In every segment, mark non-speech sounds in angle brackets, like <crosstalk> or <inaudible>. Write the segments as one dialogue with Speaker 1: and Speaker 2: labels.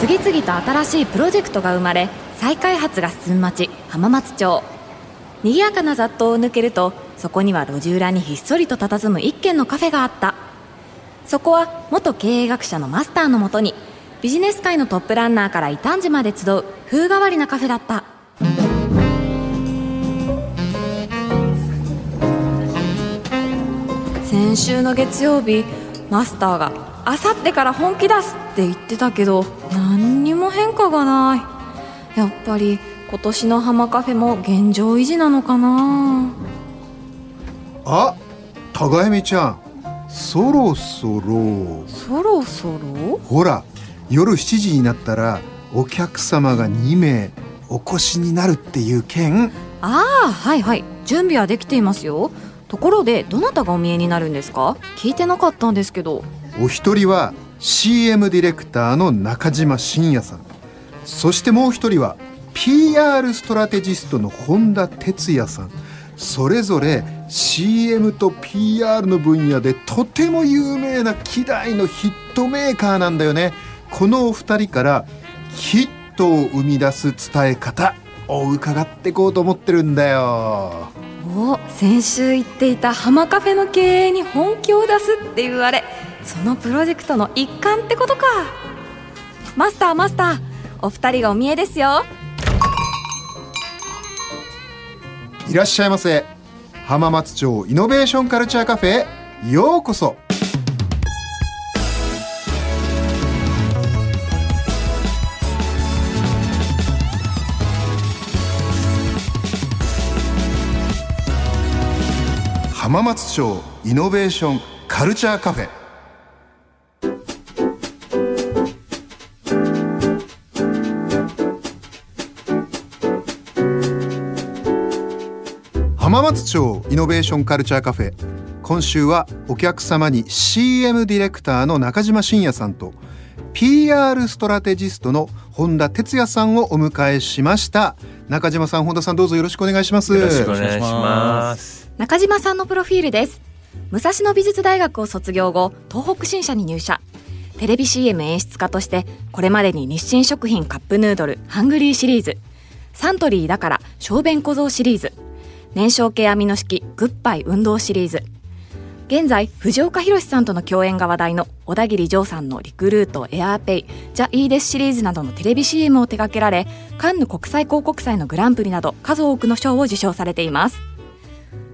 Speaker 1: 次々と新しいプロジェクトが生まれ再開発が進む町浜松町。賑やかな雑踏を抜けるとそこには路地裏にひっそりと佇む一軒のカフェがあった。そこは元経営学者のマスターのもとにビジネス界のトップランナーから異端児まで集う風変わりなカフェだった。先週の月曜日マスターがあさってから本気出すって言ってたけど何にも変化がない。やっぱり今年の浜カフェも現状維持なのかな。
Speaker 2: あ高恵美ちゃん。そろそろ。
Speaker 1: そろそろ？
Speaker 2: ほら夜7時になったらお客様が2名お越しになるっていう件。
Speaker 1: ああはいはい。準備はできていますよ。ところでどなたがお見えになるんですか？聞いてなかったんですけど
Speaker 2: お一人は CM ディレクターの中島信也さん。そしてもう一人は PR ストラテジストの本田哲也さん。それぞれ CM と PR の分野でとても有名な希代のヒットメーカーなんだよね。このお二人からヒットを生み出す伝え方を伺っていこうと思ってるんだよ。
Speaker 1: お先週言っていた浜カフェの経営に本気を出すっていうあれそのプロジェクトの一環ってことか。マスターマスターお二人がお見えですよ。
Speaker 2: いらっしゃいませ。浜松町イノベーションカルチャーカフェへようこそ。浜松町イノベーションカルチャーカフェ。浜松町イノベーションカルチャーカフェ。今週はお客様に CM ディレクターの中島信也さんと PR ストラテジストの本田哲也さんをお迎えしました。中島さん本田さんどうぞよろしくお願いします。
Speaker 3: よろしくお願いします。
Speaker 1: 中島さんのプロフィールです。武蔵野美術大学を卒業後東北新社に入社。テレビ CM 演出家としてこれまでに日清食品カップヌードルハングリーシリーズサントリーだから小便小僧シリーズ燃焼系アミノ式グッバイ運動シリーズ。現在藤岡弘さんとの共演が話題の小田切丈さんのリクルートエアーペイジャ・イーデスシリーズなどのテレビ CM を手掛けられカンヌ国際広告祭のグランプリなど数多くの賞を受賞されています。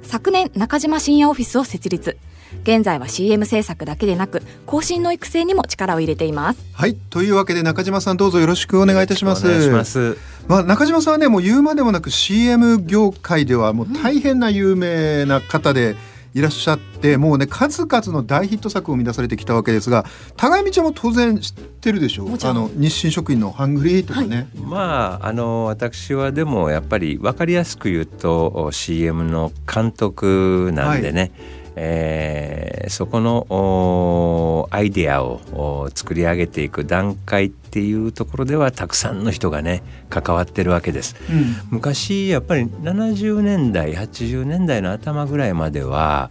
Speaker 1: 昨年中島深夜オフィスを設立。現在は CM 制作だけでなく更新の育成にも力を入れています。
Speaker 2: はい。というわけで中島さんどうぞよろしくお願いいたします。
Speaker 3: お願いします。
Speaker 2: まあ、中島さんはねもう言うまでもなく CM 業界ではもう大変な有名な方でいらっしゃって、もうね数々の大ヒット作を生み出されてきたわけですが互い道ちゃんも当然知ってるでしょう？
Speaker 1: もちろん。
Speaker 2: あの日清食品のハングリーとかね、
Speaker 3: まああの私はでもやっぱり分かりやすく言うと CM の監督なんでね、えーそこのおアイデアをお作り上げていく段階っていうところではたくさんの人がね関わってるわけです。
Speaker 2: うん
Speaker 3: 昔やっぱり70年代80年代の頭ぐらいまでは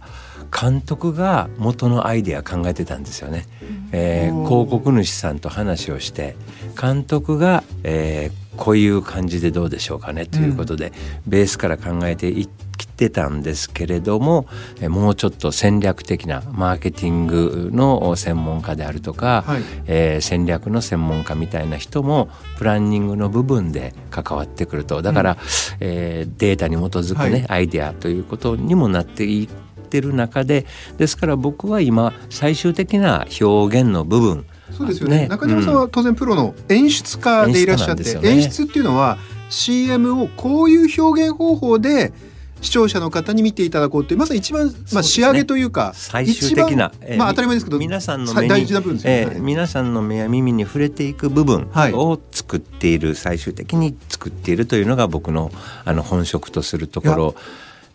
Speaker 3: 監督が元のアイデア考えてたんですよね。えー広告主さんと話をして監督が、えーこういう感じでどうでしょうかねということで、ベースから考えていってたんですけれども、えーもうちょっと戦略的なマーケティングの専門家であるとか、
Speaker 2: はい。
Speaker 3: えー戦略の専門家みたいな人もプランニングの部分で関わってくると。だから、えーデータに基づくね、
Speaker 2: はい。
Speaker 3: アイデアということにもなっていってる中でですから僕は今最終的な表現の部分
Speaker 2: そうですよね。
Speaker 3: ね。
Speaker 2: 中島さんは当然プロの演出家でいらっしゃって、
Speaker 3: 演出ね。
Speaker 2: 演出っていうのは CM をこういう表現方法で視聴者の方に見ていただこうっていうまさに一番、まあ、仕上げというか
Speaker 3: 最終的な、
Speaker 2: まあ当たり前ですけど
Speaker 3: 皆さんの
Speaker 2: 大事な部分ですよね。
Speaker 3: えー皆さんの目や耳に触れていく部分
Speaker 2: はい。
Speaker 3: を作っている、最終的に作っているというのが僕のあの本職とするところ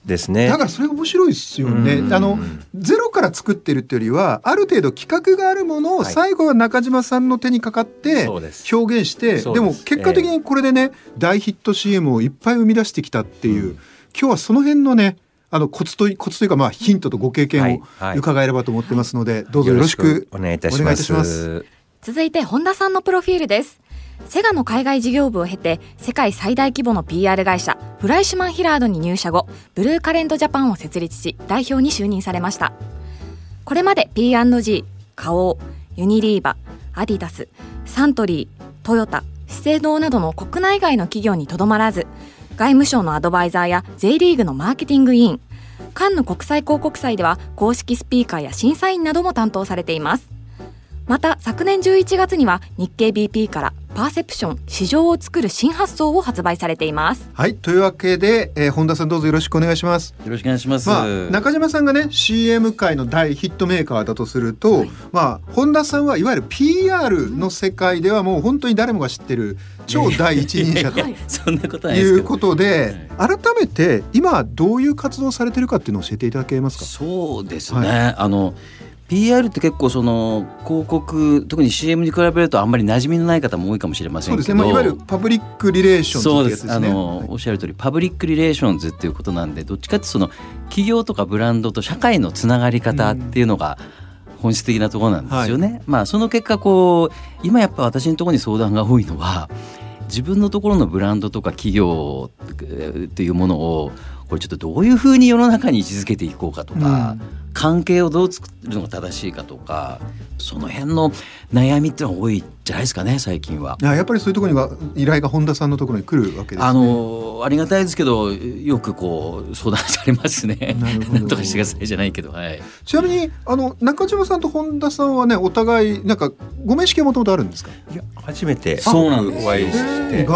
Speaker 3: ですね。
Speaker 2: だからそれが面白いですよね。
Speaker 3: うん。
Speaker 2: あのゼロから作ってるっていうよりはある程度企画があるものを
Speaker 3: はい。
Speaker 2: 最後は中島さんの手にかかって表現して、で
Speaker 3: そうです。
Speaker 2: も結果的にこれでね、大ヒット CM をいっぱい生み出してきたっていう、今日はその辺のねあのコツとコツというかまあヒントとご経験を
Speaker 3: はいはい。
Speaker 2: 伺えればと思ってますので、どうぞよろしく
Speaker 3: お願いいたしま
Speaker 2: す。
Speaker 1: 続いて本田さんのプロフィールです。セガの海外事業部を経て世界最大規模の PR 会社フライシュマンヒラードに入社後ブルーカレントジャパンを設立し代表に就任されました。これまで P&G 花王ユニリーバアディダスサントリートヨタ資生堂などの国内外の企業にとどまらず外務省のアドバイザーや J リーグのマーケティング委員。カンヌ国際広告祭では公式スピーカーや審査員なども担当されています。また昨年11月には日経 BP からパーセプション市場を作る新発想を発売されています。
Speaker 2: はいというわけで、えー、本田さんどうぞよろしくお願いします。
Speaker 4: よろしくお願いします、
Speaker 2: まあ、中島さんがね CM 界の大ヒットメーカーだとすると、はい、まあ本田さんはいわゆる PR の世界ではもう本当に誰もが知ってる超第一人者と
Speaker 4: そんなこと
Speaker 2: いうことで改めて今どういう活動されてるかっていうのを教えていただけますか？
Speaker 4: そうですね、はい、あの PR って結構その広告特に CM に比べるとあんまり馴染みのない方も多いかもしれませんけど。そうですね、まあ、
Speaker 2: いわゆるパブリックリレーション
Speaker 4: そうです、あの、おっしゃる通りパブリックリレーションズっていうことなんでどっちかってその企業とかブランドと社会のつながり方っていうのが、本質的なところなんですよね。はい、まあその結果こう今やっぱ私のところに相談が多いのは自分のところのブランドとか企業っていうものをこれちょっとどういうふうに世の中に位置づけていこうかとか、うん。関係をどう作るのが正しいかとかその辺の悩みってのは多いじゃないですかね最近は。
Speaker 2: やっぱりそういうところには依頼が本田さんのところに来るわけです、ね、
Speaker 4: あのありがたいですけどよくこう相談されますね。なんとかしてくださいじゃないけど、はい。
Speaker 2: ちなみにあの中島さんと本田さんはねお互いなんかご面識はもともとあるんですか？
Speaker 3: いや初めてそうなんお会いして。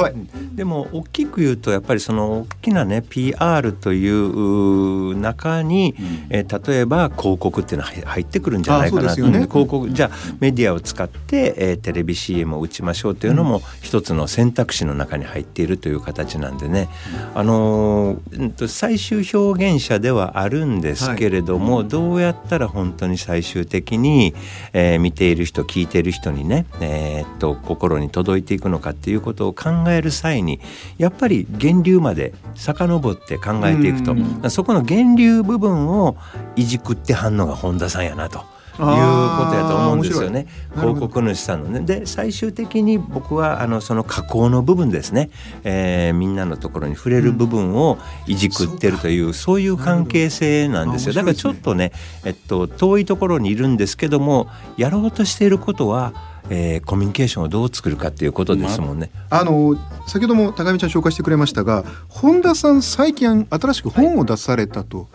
Speaker 3: でも大きく言うとやっぱりその大きなね PR という中に、うん、え例えば広告っていうのは入ってくるんじゃないかな、ね、広告じゃあメディアを使って、えー、テレビ CM を打ちましょうというのも一つの選択肢の中に入っているという形なんでね、あのー、最終表現者ではあるんですけれども、はい、どうやったら本当に最終的に、えー、見ている人聞いている人にね、えー、っと心に届いていくのかっていうことを考える際にやっぱり源流まで遡って考えていくと、そこの源流部分をいじくって反応が本田さんやなと。いうことやと思うんですよね。広告主さんのね。で最終的に僕はあのその加工の部分ですね、えー、みんなのところに触れる部分をいじくってるという、うん、そういう関係性なんですよ。だからちょっとね、えっと、遠いところにいるんですけどもやろうとしていることはえー、コミュニケーションをどう作るかっていうことですもんね。
Speaker 2: まあの先ほども高見ちゃん紹介してくれましたが本田さん最近新しく本を出されたと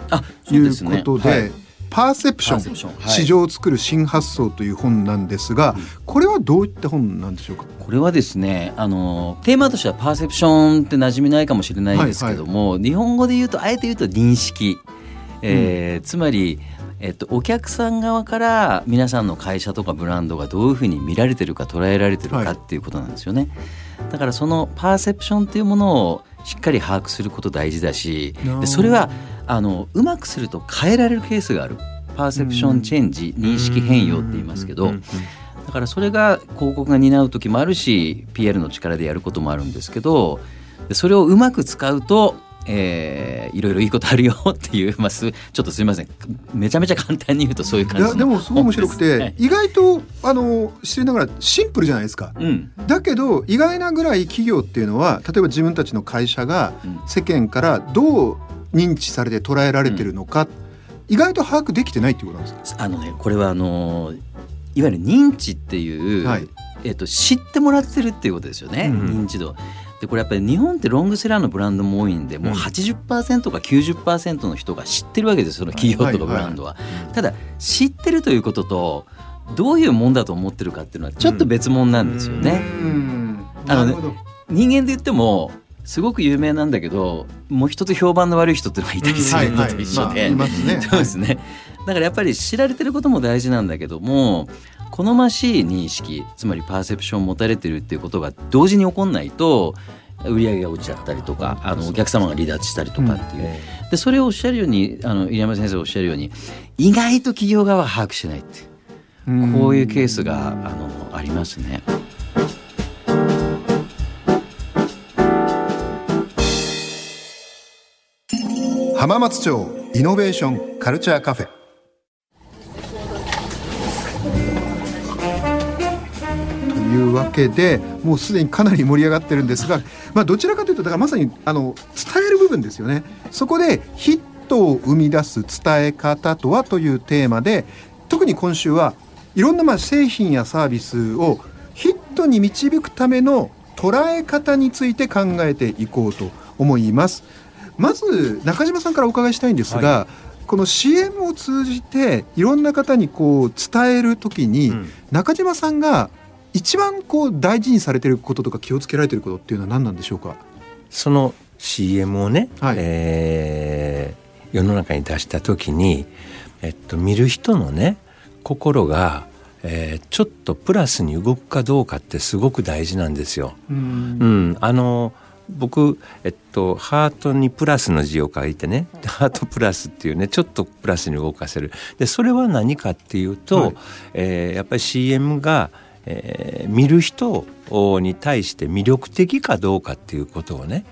Speaker 2: いうことで。はいパーセプション、はい、市場を作る新発想という本なんですが、これはどういった本なんでしょうか？
Speaker 4: これはですねあのテーマとしてはパーセプションって馴染みないかもしれないですけども、はいはい、日本語で言うとあえて言うと認識、えー、うん、つまりえっと、お客さん側から皆さんの会社とかブランドがどういうふうに見られてるか捉えられてるかっていうことなんですよね。はい、だからそのパーセプションっていうものをしっかり把握すること大事だしでそれはあのうまくすると変えられるケースがある。パーセプションチェンジ認識変容って言いますけど。だからそれが広告が担う時もあるし PR の力でやることもあるんですけどそれをうまく使うとえー、いろいろいいことあるよっていう、まあ、すちょっとすみません。めちゃめちゃ簡単に言うとそういう感じいや
Speaker 2: でもすごい面白くて、<laughs> はい、意外とあの失礼ながらシンプルじゃないですか、うん、だけど意外なぐらい企業っていうのは例えば自分たちの会社が世間からどう認知されて捉えられてるのか、うん、意外と把握できてないっていうことなんですか？
Speaker 4: あのねこれはあのいわゆる認知っていう、はい、えーと、知ってもらってるっていうことですよね、うん、認知度。でこれやっぱり日本ってロングセラーのブランドも多いんでもう80%か90%の人が知ってるわけですその企業とかブランドは。ただ知ってるということとどういうもんだと思ってるかっていうのはちょっと別物なんですよね。あのね人間で言ってもすごく有名なんだけどもう一つ評判の悪い人っていうのがいたりするのと一緒で、<laughs> そうですね。だからやっぱり知られてることも大事なんだけども好ましい認識つまりパーセプションを持たれてるっていうことが同時に起こんないと売り上げが落ちちゃったりとかあのお客様が離脱したりとかっていう、うん、でそれをおっしゃるようにあの入山先生おっしゃるように意外と企業側は把握してないってこういうケースがあのありますね。
Speaker 2: 浜松町イノベーションカルチャーカフェいいうわけでもうすでにかなり盛り上がってるんですが、<laughs> まあ、どちらかというとだからまさにあの伝える部分ですよねそこでヒットを生み出す伝え方とはというテーマで特に今週はいろんなまあ製品やサービスをヒットに導くための捉え方について考えていこうと思います。まず中島さんからお伺いしたいんですが、はい。この CM を通じていろんな方にこう伝える時に、うん、中島さんが一番こう大事にされてることとか気をつけられてることっていうのは何なんでしょうか？
Speaker 3: その CM をね、はい、えー、世の中に出した時に、えっと、見る人のね心が、えー、ちょっとプラスに動くかどうかってすごく大事なんですよ。うん、うん、あの僕、えっと、ハートにプラスの字を書いてねハートプラスっていうねちょっとプラスに動かせる。でそれは何かっていうと、はい、えー、やっぱり CM が、えー、見る人に対して魅力的かどうかっていうことをね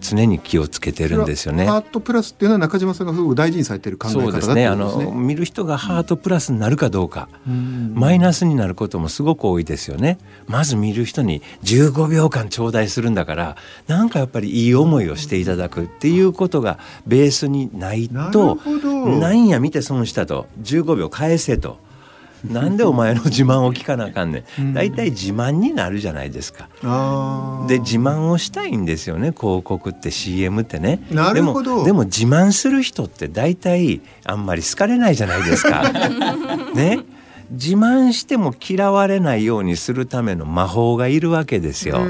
Speaker 3: 常に気をつけてるんですよね。
Speaker 2: ハートプラスっていうのは中島さんがすごく大事にされてる考え方だそうですね。あの
Speaker 3: 見る人がハートプラスになるかどうか、うん、マイナスになることもすごく多いですよね。まず見る人に15秒間頂戴するんだからなんかやっぱりいい思いをしていただくっていうことがベースにないとなんや見て損したと15秒返せと。なんでお前の自慢を聞かなあかんねん大体、自慢になるじゃないですか。で自慢をしたいんですよね広告って CM ってね。
Speaker 2: なるほ
Speaker 3: どでも自慢する人って大体あんまり好かれないじゃないですか。<laughs> ね？自慢しても嫌われないようにするための魔法がいるわけですよ。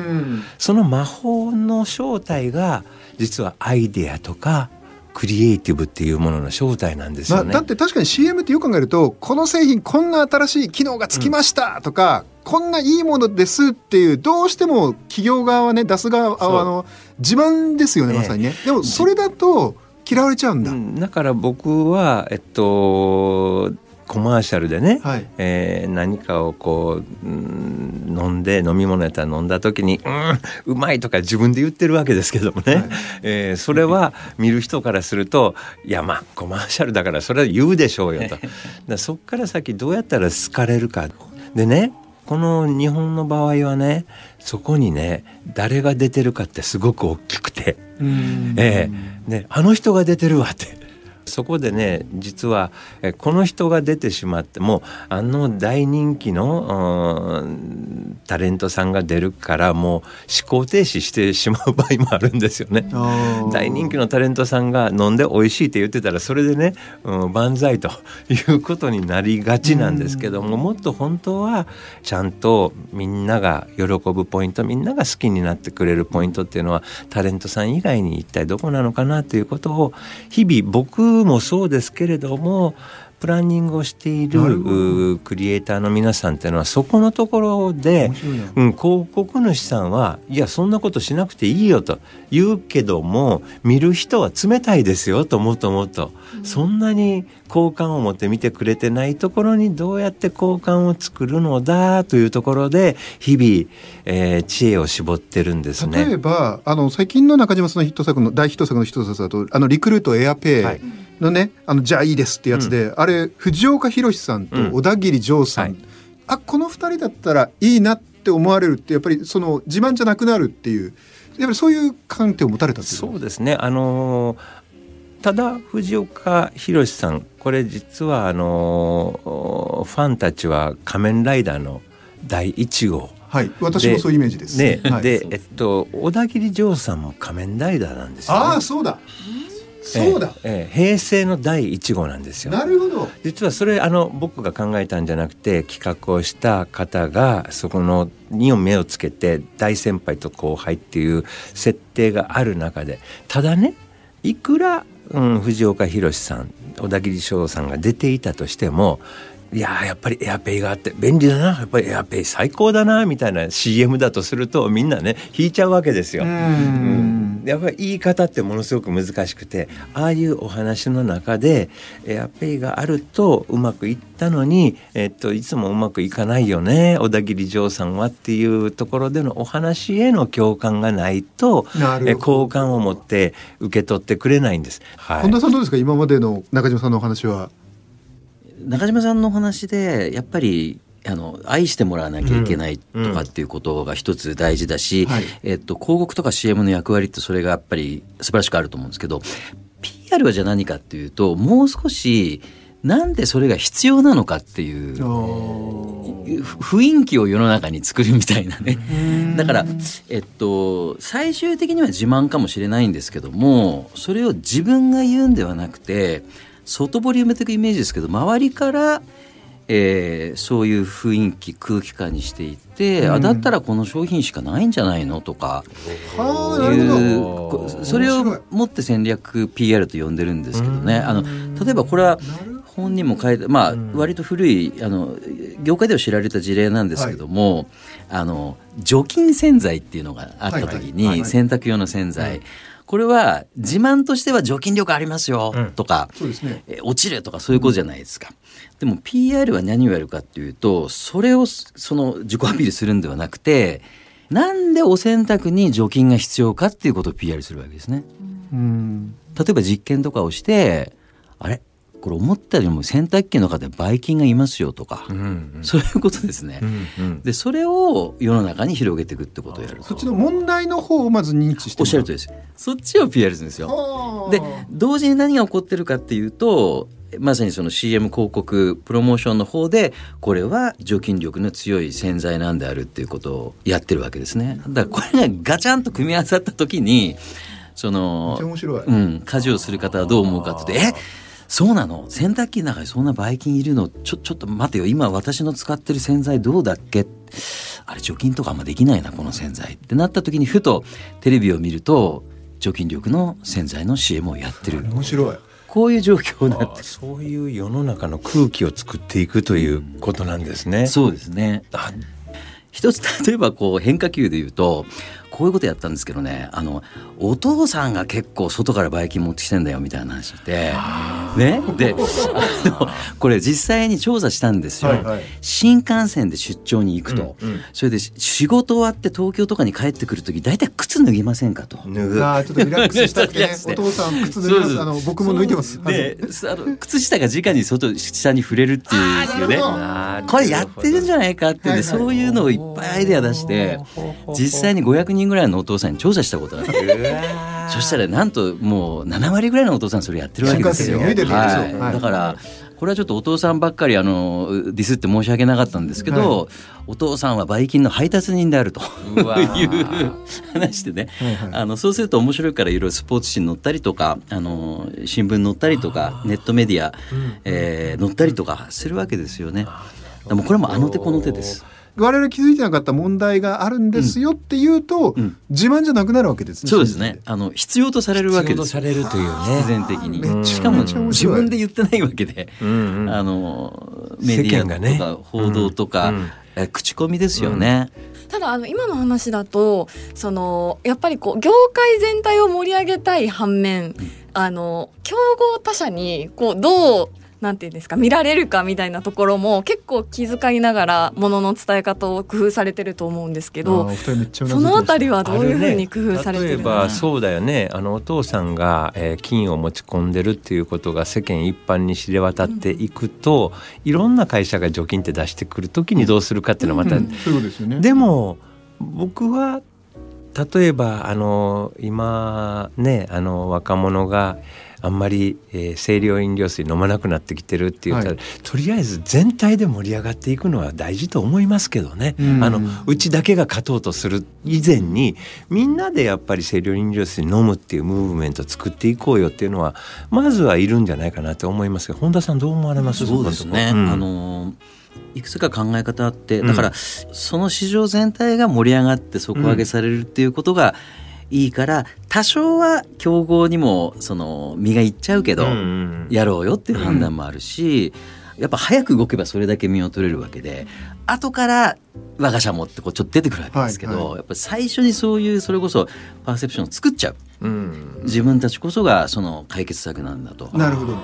Speaker 3: その魔法の正体が実はアイデアとかクリエイティブっていうものの正体なんですよね、
Speaker 2: まあ、だって確かに CM ってよく考えるとこの製品こんな新しい機能がつきましたとか、うん、こんないいものですっていうどうしても企業側はね出す側はあの自慢ですよねまさにね、でもそれだと嫌われちゃうんだ、う
Speaker 3: ん、だから僕はえっとコマーシャルでね、はい、えー、何かをこう、うん、飲んで飲み物やったら飲んだ時に「うんうまい」とか自分で言ってるわけですけどもね、はい、えー、それは見る人からすると「いやまあコマーシャルだからそれは言うでしょうよ」と。<laughs> だそっから先どうやったら好かれるか。でねこの日本の場合はねそこにね誰が出てるかってすごく大きくて、えーね、あの人が出てるわってそこでね実はこの人が出てしまってもあの大人気のタレントさんが出るからもう思考停止してしまう場合もあるんですよね。大人気のタレントさんが飲んで美味しいって言ってたらそれでね、うん、万歳ということになりがちなんですけどももっと本当はちゃんとみんなが喜ぶポイントみんなが好きになってくれるポイントっていうのはタレントさん以外に一体どこなのかなということを日々僕もそうですけれどもプランニングをしているクリエイターの皆さんっていうのはそこのところで、うん、広告主さんはいやそんなことしなくていいよと言うけども見る人は冷たいですよともっともっと、うん、そんなに好感を持って見てくれてないところにどうやって好感を作るのだというところで日々、えー、知恵を絞ってるんですね。
Speaker 2: 例えばあの最近の中島さんのヒット作の大ヒット作の一つだとあのリクルートエアペイ、はい。のね「あのじゃあいいです」ってやつで、うん、あれ藤岡弘さんと小田切丈さん、うんはい、あこの2人だったらいいなって思われるってやっぱりその自慢じゃなくなるっていうやっぱりそういう観点を持たれた
Speaker 3: そうですね。あのー、ただ藤岡弘さんこれ実はあのー、ファンたちは「仮面ライダー」の第1号
Speaker 2: はい、私もそういうイメージです。
Speaker 3: ね、
Speaker 2: はい、
Speaker 3: で、えっと、小田切丈さんも仮面ライダーなんですよ、
Speaker 2: ね、ああ、そうだ。そうだ、
Speaker 3: ええ平成の第1号なんですよ。
Speaker 2: なるほど
Speaker 3: 実はそれあの僕が考えたんじゃなくて企画をした方がそこのにを目をつけて大先輩と後輩っていう設定がある中でただねいくら、うん、藤岡弘さん小田切翔さんが出ていたとしてもいややっぱりエアペイがあって便利だなやっぱりエアペイ最高だなみたいな CM だとするとみんなね引いちゃうわけですよ。うんやっぱり言い方ってものすごく難しくてああいうお話の中でエアペイがあるとうまくいったのに、えっと、いつもうまくいかないよね小田切丈さんはっていうところでのお話への共感がないとえ好感を持って受け取ってくれないんです。
Speaker 2: はい、本田さんどうですか？今までの中島さんのお話は。
Speaker 4: 中島さんのお話でやっぱりあの愛してもらわなきゃいけないとかっていうことが一つ大事だし、
Speaker 2: はい。
Speaker 4: えっと、広告とか CM の役割ってそれがやっぱり素晴らしくあると思うんですけど PR はじゃあ何かっていうともう少しなんでそれが必要なのかっていうふ雰囲気を世の中に作るみたいなね。だから、えっと、最終的には自慢かもしれないんですけどもそれを自分が言うんではなくて外堀埋めていくイメージですけど周りから、えーそういう雰囲気空気感にしていって、あだったらこの商品しかないんじゃないの？とかいうそれを持って戦略 PR と呼んでるんですけどね。あの例えばこれは本にも書いてまあ割と古いあの業界では知られた事例なんですけども、あの除菌洗剤っていうのがあった時
Speaker 2: はいはいはい
Speaker 4: に
Speaker 2: はい。
Speaker 4: 洗濯用の洗剤、これは自慢としては除菌力ありますよとか、
Speaker 2: そうですね
Speaker 4: え落ちるとかそういうことじゃないですか。でも PR は何をやるかっていうとそれをその自己アピールするんではなくてなんでお洗濯に除菌が必要かっていうことを PR するわけですね。
Speaker 2: うん
Speaker 4: 例えば実験とかをしてあれ？これ思ったよりも洗濯機の中でばい菌がいますよとか、
Speaker 3: うん
Speaker 4: そういうことですね。
Speaker 3: うんうん。
Speaker 4: でそれを世の中に広げていくってことをやると。
Speaker 2: そっちの問題の方をまず認知して
Speaker 4: おっしゃるとりです。そっちを PR するんですよ。
Speaker 2: はあ。
Speaker 4: で同時に何が起こってるかっていうとまさにその CM 広告プロモーションの方でこれは除菌力の強い洗剤なんであるっていうことをやってるわけですね。だからこれがガチャンと組み合わさった時にそのうん、家事をする方はどう思うかって言ってえ？そうなの？洗濯機の中にそんなばい菌いるの？ちょちょっと待てよ。今私の使ってる洗剤どうだっけ？あれ除菌とかあんまできないなこの洗剤ってなった時にふとテレビを見ると除菌力の洗剤の CM をやってる。
Speaker 2: 面白い。
Speaker 4: こういう状況になって
Speaker 3: あそういう世の中の空気を作っていくということなんですね。
Speaker 4: そうですね。
Speaker 3: あ
Speaker 4: 一つ例えばこう変化球で言うとこういうことやったんですけどねあのお父さんが結構外からバイキン持ってきてんだよみたいな話でね。でこれ実際に調査したんですよ、
Speaker 2: はいはい。
Speaker 4: 新幹線で出張に行くと、
Speaker 3: うんうん。
Speaker 4: それで仕事終わって東京とかに帰ってくる時大体靴脱ぎませんかと。
Speaker 3: 脱ぐ。
Speaker 2: あーちょっとリラックスしたくてね。お父さん靴脱ぎます。あの僕も脱いでます。
Speaker 4: であの靴下が直に外下に触れるっていうね。これやってるんじゃないかって言って、
Speaker 2: はいはい。
Speaker 4: そういうのをいっぱいアイデア出して実際に500人ぐらいのお父さんに調査したことがあって。そしたらなんともう7割ぐらいのお父さんそれやってるわけですよ。はい。
Speaker 2: はい
Speaker 4: だからこれはちょっとお父さんばっかりあのディスって申し訳なかったんですけど、
Speaker 2: は
Speaker 4: お父さんはばい菌の配達人であると <laughs> いう
Speaker 3: ー
Speaker 4: 話でね、
Speaker 2: はいはい。
Speaker 4: あのそうすると面白いからいろいろスポーツ紙に載ったりとかあの新聞に載ったりとかネットメディア、えー載ったりとかするわけですよね。でもこれもあの手この手です。
Speaker 2: 我々気づいてなかった問題があるんですよっていうと、
Speaker 4: うん。
Speaker 2: 自慢じゃなくなるわけですね。
Speaker 4: そうですね。あの必要とされるわけ
Speaker 3: 必要と
Speaker 4: ですよ。
Speaker 3: されるというね。
Speaker 4: 必然的に。しかも自分で言ってないわけで、
Speaker 3: うんうん。
Speaker 4: あのメディア
Speaker 3: 世間がね。
Speaker 4: とか報道とか、
Speaker 3: うんうん。
Speaker 4: え口コミですよね。
Speaker 1: ただあの今の話だとそのやっぱりこう業界全体を盛り上げたい反面、あの競合他社にこうどうなんていうんですか見られるかみたいなところも結構気遣いながらものの伝え方を工夫されてると思うんですけどそのあたりはどういうふうに工夫されてる
Speaker 3: 例えばそうだよね。あのお父さんが、えー金を持ち込んでるっていうことが世間一般に知れ渡っていくと、いろんな会社が除菌って出してくる時にどうするかっていうのはまた、
Speaker 2: うん。そういうことですよね。
Speaker 3: でも僕は例えばあの今ねあの若者があんまり、えー清涼飲料水飲まなくなってきてるって言ったら、
Speaker 2: はい。
Speaker 3: とりあえず全体で盛り上がっていくのは大事と思いますけどね、
Speaker 2: うん。
Speaker 3: あのうちだけが勝とうとする以前にみんなでやっぱり清涼飲料水飲むっていうムーブメントを作っていこうよっていうのはまずはいるんじゃないかなと思いますけど本田さんどう思われます？
Speaker 4: そうですね。
Speaker 3: うん。
Speaker 4: あのいくつか考え方あってだから、その市場全体が盛り上がって底上げされるっていうことがいいから、多少は競合にもその身がいっちゃうけど、やろうよっていう判断もあるし、やっぱ早く動けばそれだけ身を取れるわけで後から我が社もってこうちょっと出てくるわけですけど、はいはい、やっぱり最初にそういうそれこそパーセプションを作っちゃう、うん、自分たちこそがその解決策なんだと。
Speaker 2: なるほど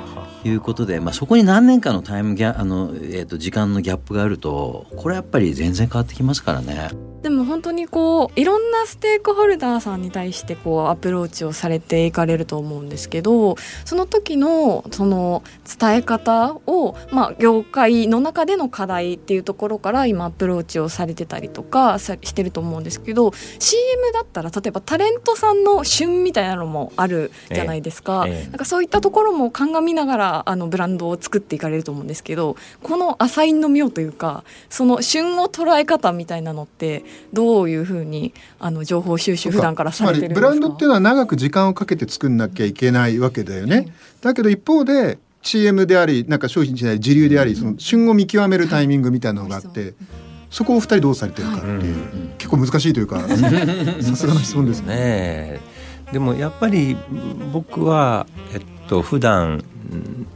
Speaker 4: いうことで、まあ、そこに何年かのタイムギャあの、えーと、時間のギャップがあるとこれやっぱり全然変わってきますからね。
Speaker 1: でも本当にこういろんなステークホルダーさんに対してこうアプローチをされていかれると思うんですけどその時のその伝え方を、まあ、業界の中での課題っていうところから今アプローチをされてたりとかしてると思うんですけど CM だったら例えばタレントさんの旬みたいなのもあるじゃないですか,、なんかそういったところも鑑みながらあのブランドを作っていかれると思うんですけどこのアサインの妙というかその旬を捉え方みたいなのってどういうふうにあの情報収集普段からされてるんですか？
Speaker 2: ブランドっていうのは長く時間をかけて作んなきゃいけないわけだよね。だけど一方で CM でありなんか商品じゃない時流でありその旬を見極めるタイミングみたいなのがあって。そこを二人どうされてるかっていう、結構難しいというか <laughs> さすがの質問ですね。
Speaker 3: でもやっぱり僕は、えっと普段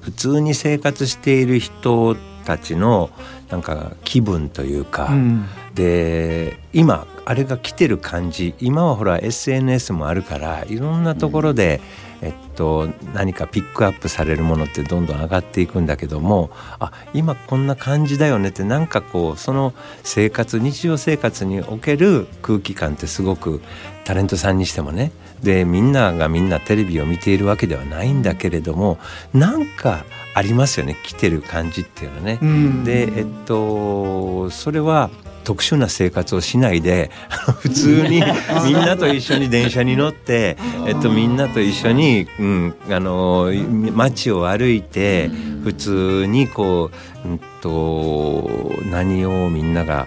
Speaker 3: 普通に生活している人たちのなんか気分というか、うん、で今あれが来てる感じ今はほら SNS もあるからいろんなところで、うん、えっと、何かピックアップされるものってどんどん上がっていくんだけどもあ今こんな感じだよねってなんかこうその生活日常生活における空気感ってすごくタレントさんにしてもねでみんながみんなテレビを見ているわけではないんだけれどもなんかありますよね来てる感じっていうのはね。でえっとそれは特殊な生活をしないで <laughs> 普通に <laughs> みんなと一緒に電車に乗って、えっと、みんなと一緒に、うん、あの街を歩いて普通にこう、うんと、何をみんなが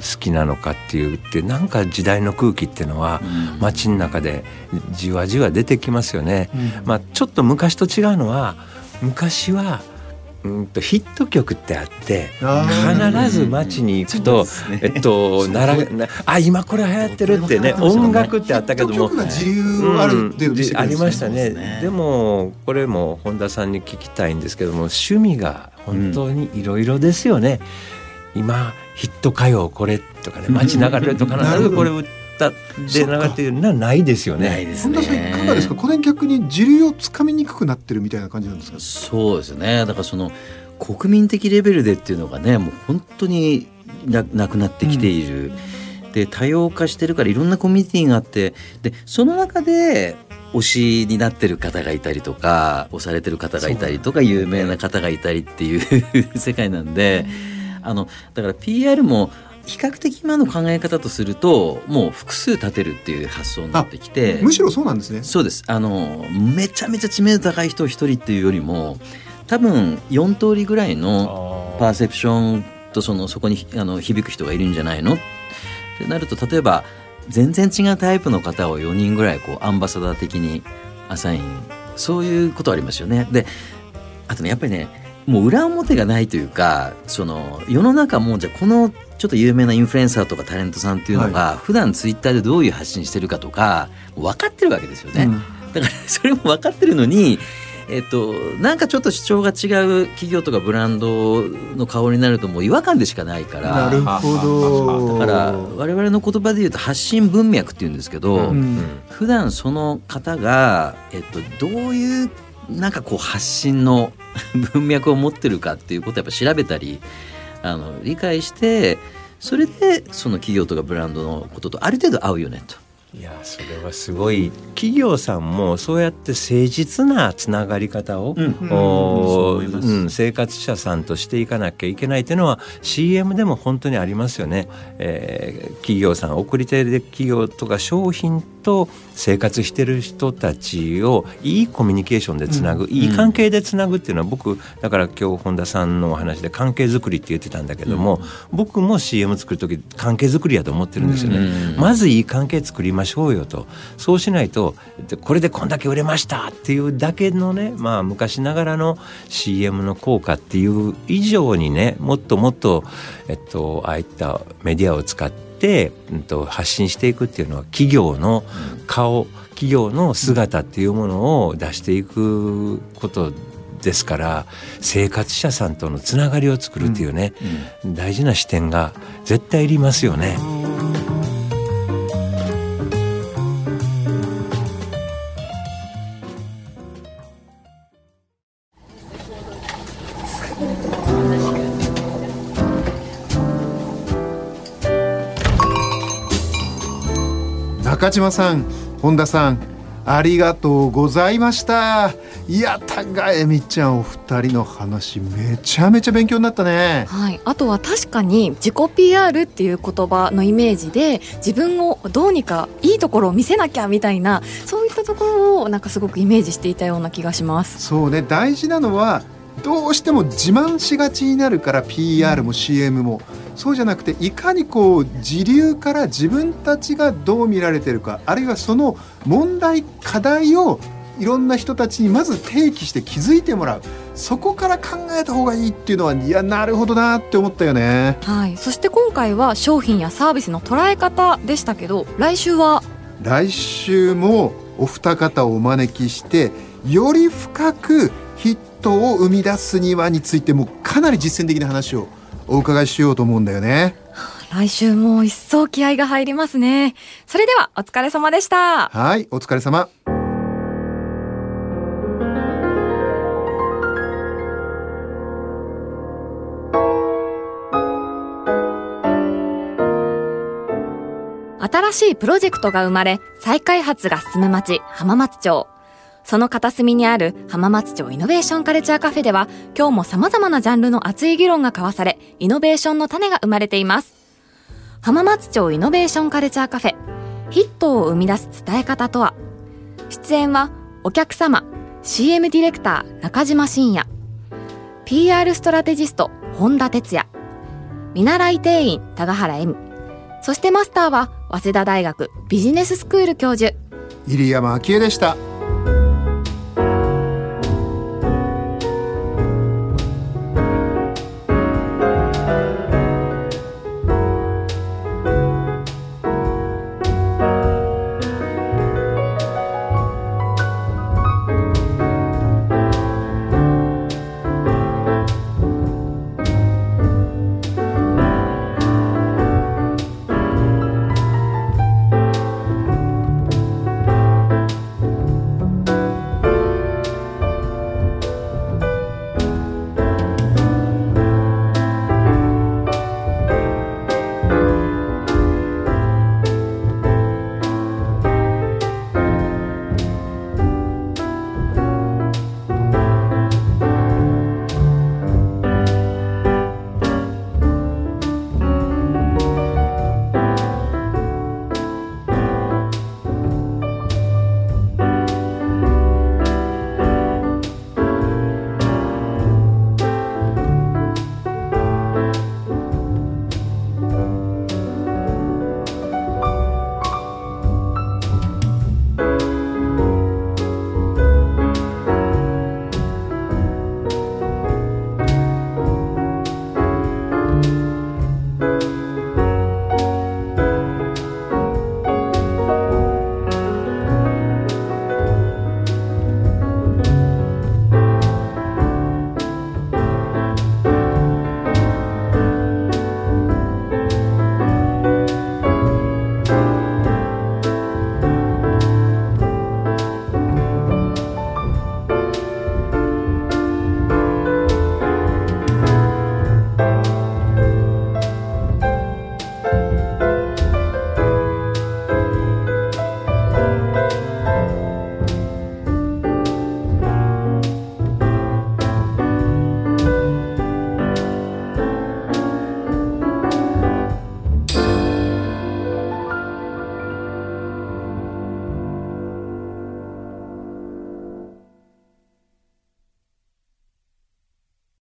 Speaker 3: 好きなのかっていうってなんか時代の空気っていうのは街の中でじわじわ出てきますよね。まあ、ちょっと昔と違うのは昔はうんとヒット曲ってあって必ず街に行くと、ね、えっとならあ今これ流行ってるってね音楽ってあったけども。
Speaker 2: 自由
Speaker 3: ありましたね。でもこれも本田さんに聞きたいんですけども趣味が本当にいろいろですよね、うん、今ヒット歌謡これとかね街流れると必ずこれったで流れてるのはないですよね。ないです
Speaker 2: ね。本田さんいかがですか？これ逆に時流をつかみにくくなってるみたいな感じなんですか？
Speaker 4: そうですね。だからその国民的レベルでっていうのがね、もう本当にななくなってきている。うんで多様化してるからいろんなコミュニティがあってでその中で推しになってる方がいたりとか推されてる方がいたりとか有名な方がいたりっていう <laughs> 世界なんであのだから PR も比較的今の考え方とするともう複数立てるっていう発想になってきて
Speaker 2: むしろそうなんですね。
Speaker 4: そうです。あのめちゃめちゃ知名度高い人一人っていうよりも多分4通りぐらいのパーセプションとそのそこにあの響く人がいるんじゃないの？ってなると例えば全然違うタイプの方を4人ぐらいこうアンバサダー的にアサイン。そういうことありますよね。であとねやっぱりねもう裏表がないというかその世の中もじゃあこのちょっと有名なインフルエンサーとかタレントさんっていうのが、普段ツイッターでどういう発信してるかとか分かってるわけですよね。うん、だからそれも分かってるのにえっと、なんかちょっと主張が違う企業とかブランドの顔になるともう違和感でしかないから
Speaker 2: なるほど。
Speaker 4: だから我々の言葉で言うと発信文脈っていうんですけど、うん、普段その方が、えっと、どういうなんかこう発信の <laughs> 文脈を持ってるかっていうことをやっぱ調べたりあの理解してそれでその企業とかブランドのこととある程度合うよねと。
Speaker 3: いやそれはすごい企業さんもそうやって誠実なつながり方を、うんうん、生活者さんとしていかなきゃいけないというのは CM でも本当にありますよね。えー、企業さん送り手で企業とか商品と生活してる人たちをいいコミュニケーションでつなぐ、うん、いい関係でつなぐっていうのは僕だから今日本田さんのお話で関係づくりって言ってたんだけども、うん、僕も CM 作る時関係づくりやと思ってるんですよね。うん、まずいい関係作りましょうよと。そうしないとこれでこんだけ売れましたっていうだけのねまあ昔ながらの CM の効果っていう以上にねもっともっとえっとああいったメディアを使って、うん、と発信していくっていうのは企業の顔、企業の姿っていうものを出していくことですから生活者さんとのつながりを作るっていうね、うんうん、大事な視点が絶対いりますよね。
Speaker 2: 中島さん本田さんありがとうございました。いやたがえみちゃんお二人の話めちゃめちゃ勉強になったね。
Speaker 1: はい。あとは確かに自己 PR っていう言葉のイメージで自分をどうにかいいところを見せなきゃみたいなそういったところをなんかすごくイメージしていたような気がします。
Speaker 2: そうね。大事なのはどうしても自慢しがちになるから PR も CM も、そうじゃなくていかにこう時流から自分たちがどう見られてるかあるいはその問題課題をいろんな人たちにまず提起して気づいてもらう。そこから考えた方がいいっていうのはいやなるほどなって思ったよね。
Speaker 1: はい。そして今回は商品やサービスの捉え方でしたけど来週は？
Speaker 2: 来週もお二方をお招きしてより深くヒットを生み出すにはについてもかなり実践的な話をお伺いしようと思うんだよね。
Speaker 1: 来週も一層気合が入りますね。それではお疲れ様でした。
Speaker 2: はいお疲れ様。
Speaker 1: 新しいプロジェクトが生まれ再開発が進む町浜松町その片隅にある浜松町イノベーションカルチャーカフェでは今日も様々なジャンルの熱い議論が交わされイノベーションの種が生まれています。浜松町イノベーションカルチャーカフェヒットを生み出す伝え方とは？出演はお客様 CM ディレクター中島信也。PR ストラテジスト本田哲也。見習い店員高原恵美そしてマスターは早稲田大学ビジネススクール教授。
Speaker 2: 入山昭恵でした。